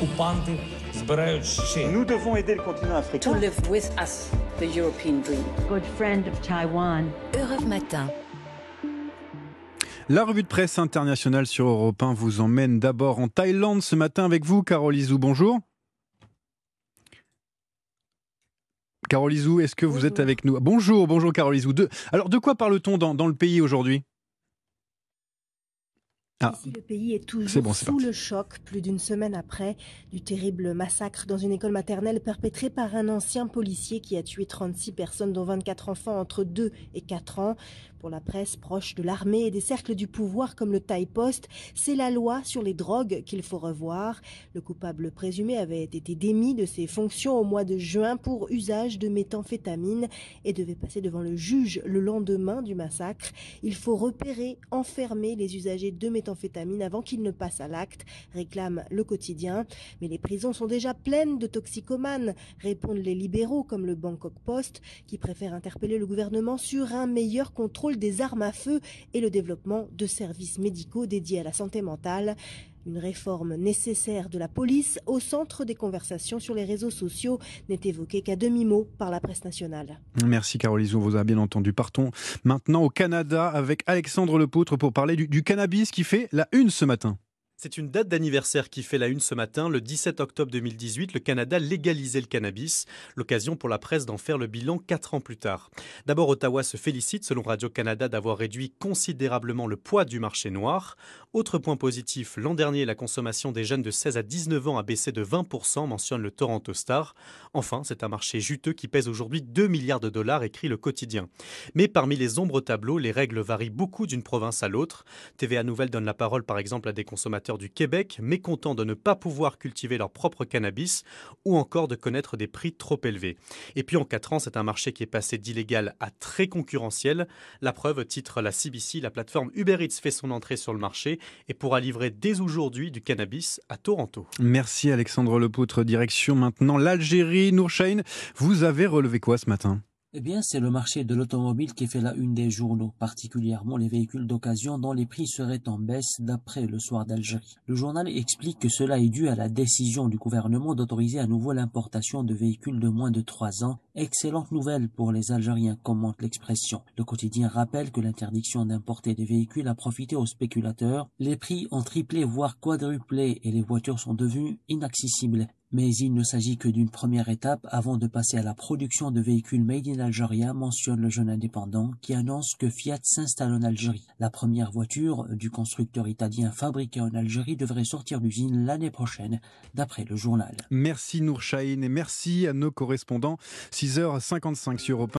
окупанти збирають ще. Nous devons aider le continent to africain. live with us the European dream. good friend of Taiwan. Europe Matin. La revue de presse internationale sur Europe 1 vous emmène d'abord en Thaïlande ce matin avec vous, Carole Izou. Bonjour. Carole Izou, est-ce que vous êtes avec nous Bonjour, bonjour Carole Izou. De- Alors, de quoi parle-t-on dans, dans le pays aujourd'hui Ah. Le pays est toujours bon, sous parti. le choc, plus d'une semaine après, du terrible massacre dans une école maternelle perpétré par un ancien policier qui a tué 36 personnes, dont 24 enfants entre 2 et 4 ans. Pour la presse proche de l'armée et des cercles du pouvoir comme le Thaï Post, c'est la loi sur les drogues qu'il faut revoir. Le coupable présumé avait été démis de ses fonctions au mois de juin pour usage de méthamphétamine et devait passer devant le juge le lendemain du massacre. Il faut repérer, enfermer les usagers de méthamphétamine avant qu'ils ne passent à l'acte, réclame le quotidien. Mais les prisons sont déjà pleines de toxicomanes, répondent les libéraux comme le Bangkok Post, qui préfèrent interpeller le gouvernement sur un meilleur contrôle des armes à feu et le développement de services médicaux dédiés à la santé mentale. Une réforme nécessaire de la police au centre des conversations sur les réseaux sociaux n'est évoquée qu'à demi-mot par la presse nationale. Merci Carole Izou, on vous a bien entendu. Partons maintenant au Canada avec Alexandre Lepoutre pour parler du cannabis qui fait la une ce matin. C'est une date d'anniversaire qui fait la une ce matin. Le 17 octobre 2018, le Canada légalisait le cannabis. L'occasion pour la presse d'en faire le bilan quatre ans plus tard. D'abord, Ottawa se félicite, selon Radio-Canada, d'avoir réduit considérablement le poids du marché noir. Autre point positif, l'an dernier, la consommation des jeunes de 16 à 19 ans a baissé de 20%, mentionne le Toronto Star. Enfin, c'est un marché juteux qui pèse aujourd'hui 2 milliards de dollars, écrit le quotidien. Mais parmi les ombres tableaux, les règles varient beaucoup d'une province à l'autre. TVA Nouvelle donne la parole par exemple à des consommateurs du Québec, mécontents de ne pas pouvoir cultiver leur propre cannabis ou encore de connaître des prix trop élevés. Et puis en 4 ans, c'est un marché qui est passé d'illégal à très concurrentiel. La preuve, titre la CBC, la plateforme Uber Eats fait son entrée sur le marché et pourra livrer dès aujourd'hui du cannabis à Toronto. Merci Alexandre Lepoutre. Direction maintenant l'Algérie. Nourchain, vous avez relevé quoi ce matin? Eh bien, c'est le marché de l'automobile qui fait la une des journaux, particulièrement les véhicules d'occasion dont les prix seraient en baisse d'après le soir d'Algérie. Le journal explique que cela est dû à la décision du gouvernement d'autoriser à nouveau l'importation de véhicules de moins de 3 ans. Excellente nouvelle pour les Algériens, commente l'expression. Le quotidien rappelle que l'interdiction d'importer des véhicules a profité aux spéculateurs. Les prix ont triplé voire quadruplé et les voitures sont devenues inaccessibles. Mais il ne s'agit que d'une première étape avant de passer à la production de véhicules made in Algeria, mentionne le jeune indépendant qui annonce que Fiat s'installe en Algérie. La première voiture du constructeur italien fabriquée en Algérie devrait sortir d'usine l'année prochaine, d'après le journal. Merci Nourchain et merci à nos correspondants. 6h55 sur Europe 1.